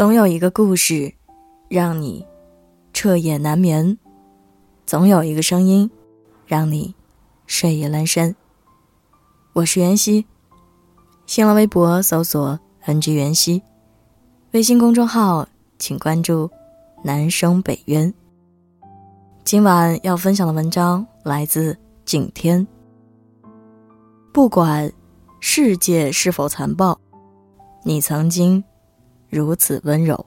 总有一个故事，让你彻夜难眠；总有一个声音，让你睡意阑珊。我是袁熙，新浪微博搜索 “ng 袁熙”，微信公众号请关注“南生北渊”。今晚要分享的文章来自景天。不管世界是否残暴，你曾经。如此温柔。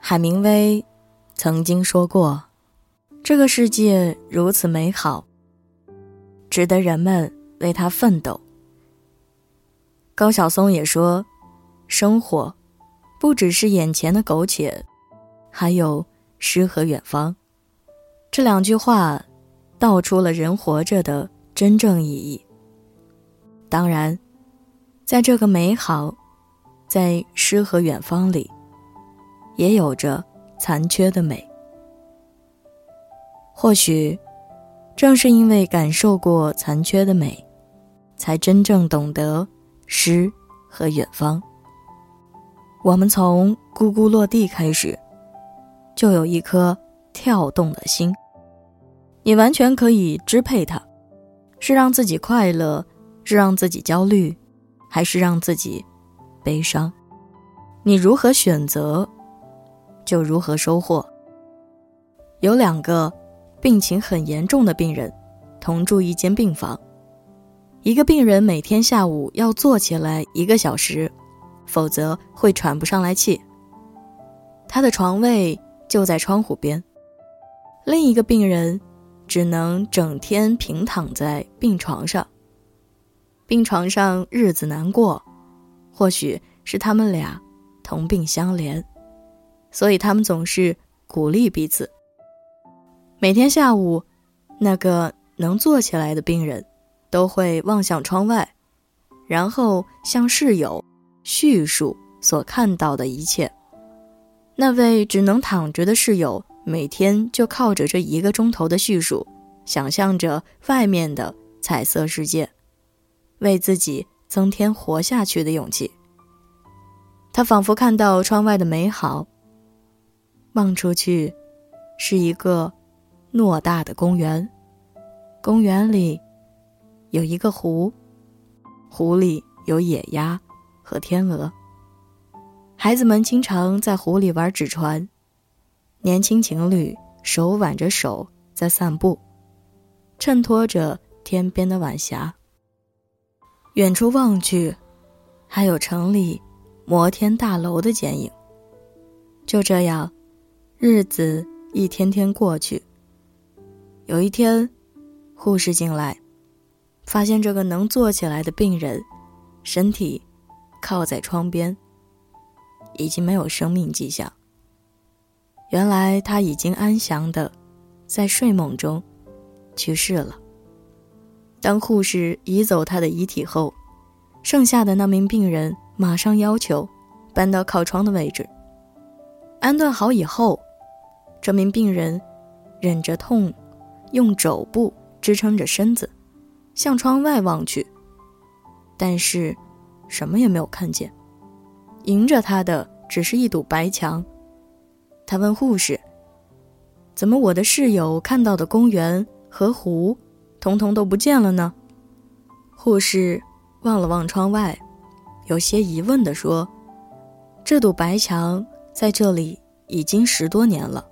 海明威曾经说过：“这个世界如此美好，值得人们为它奋斗。”高晓松也说：“生活不只是眼前的苟且，还有……”诗和远方，这两句话道出了人活着的真正意义。当然，在这个美好，在诗和远方里，也有着残缺的美。或许，正是因为感受过残缺的美，才真正懂得诗和远方。我们从咕咕落地开始。就有一颗跳动的心，你完全可以支配它，是让自己快乐，是让自己焦虑，还是让自己悲伤？你如何选择，就如何收获。有两个病情很严重的病人同住一间病房，一个病人每天下午要坐起来一个小时，否则会喘不上来气。他的床位。就在窗户边，另一个病人只能整天平躺在病床上。病床上日子难过，或许是他们俩同病相怜，所以他们总是鼓励彼此。每天下午，那个能坐起来的病人都会望向窗外，然后向室友叙述所看到的一切。那位只能躺着的室友，每天就靠着这一个钟头的叙述，想象着外面的彩色世界，为自己增添活下去的勇气。他仿佛看到窗外的美好。望出去，是一个偌大的公园，公园里有一个湖，湖里有野鸭和天鹅。孩子们经常在湖里玩纸船，年轻情侣手挽着手在散步，衬托着天边的晚霞。远处望去，还有城里摩天大楼的剪影。就这样，日子一天天过去。有一天，护士进来，发现这个能坐起来的病人，身体靠在窗边。已经没有生命迹象。原来他已经安详的在睡梦中去世了。当护士移走他的遗体后，剩下的那名病人马上要求搬到靠窗的位置。安顿好以后，这名病人忍着痛，用肘部支撑着身子，向窗外望去，但是什么也没有看见。迎着他的只是一堵白墙。他问护士：“怎么我的室友看到的公园和湖，通通都不见了呢？”护士望了望窗外，有些疑问地说：“这堵白墙在这里已经十多年了，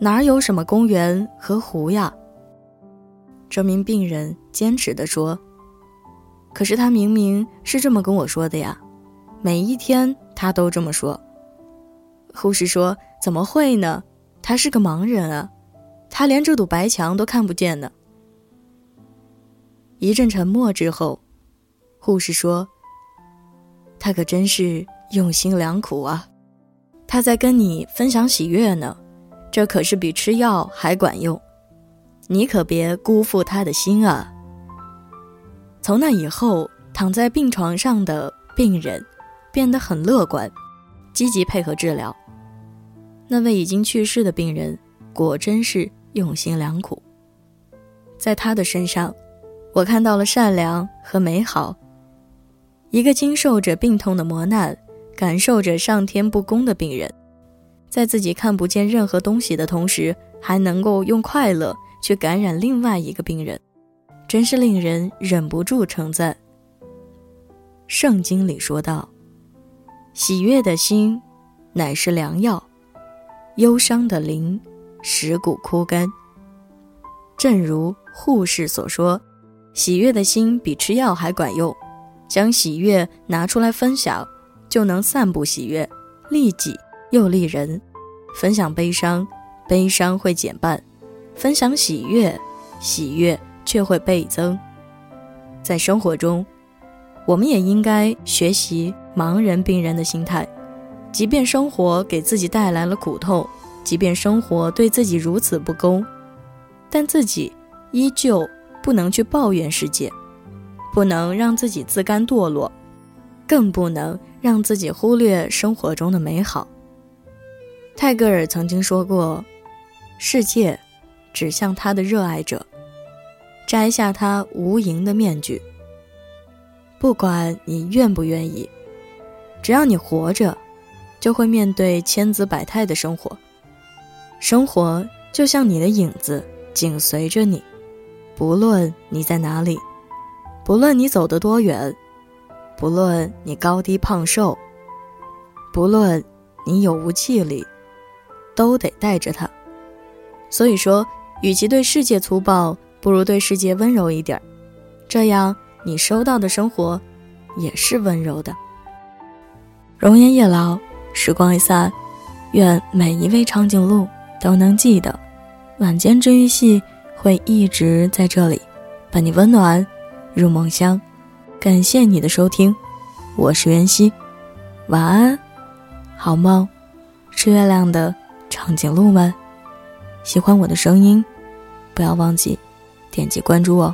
哪有什么公园和湖呀？”这名病人坚持地说：“可是他明明是这么跟我说的呀。”每一天，他都这么说。护士说：“怎么会呢？他是个盲人啊，他连这堵白墙都看不见呢。”一阵沉默之后，护士说：“他可真是用心良苦啊，他在跟你分享喜悦呢，这可是比吃药还管用，你可别辜负他的心啊。”从那以后，躺在病床上的病人。变得很乐观，积极配合治疗。那位已经去世的病人果真是用心良苦。在他的身上，我看到了善良和美好。一个经受着病痛的磨难，感受着上天不公的病人，在自己看不见任何东西的同时，还能够用快乐去感染另外一个病人，真是令人忍不住称赞。圣经里说道：“喜悦的心，乃是良药；忧伤的灵，蚀骨枯干。”正如护士所说：“喜悦的心比吃药还管用。”将喜悦拿出来分享，就能散布喜悦，利己又利人。分享悲伤，悲伤会减半；分享喜悦，喜悦却会倍增。在生活中，我们也应该学习盲人病人的心态，即便生活给自己带来了苦痛，即便生活对自己如此不公，但自己依旧不能去抱怨世界。不能让自己自甘堕落，更不能让自己忽略生活中的美好。泰戈尔曾经说过：“世界指向他的热爱者，摘下他无垠的面具。不管你愿不愿意，只要你活着，就会面对千姿百态的生活。生活就像你的影子，紧随着你，不论你在哪里。”不论你走得多远，不论你高低胖瘦，不论你有无气力，都得带着它。所以说，与其对世界粗暴，不如对世界温柔一点这样你收到的生活也是温柔的。容颜易老，时光一散，愿每一位长颈鹿都能记得，晚间治愈系会一直在这里，伴你温暖。入梦乡，感谢你的收听，我是袁熙，晚安，好梦，吃月亮的长颈鹿们，喜欢我的声音，不要忘记点击关注哦。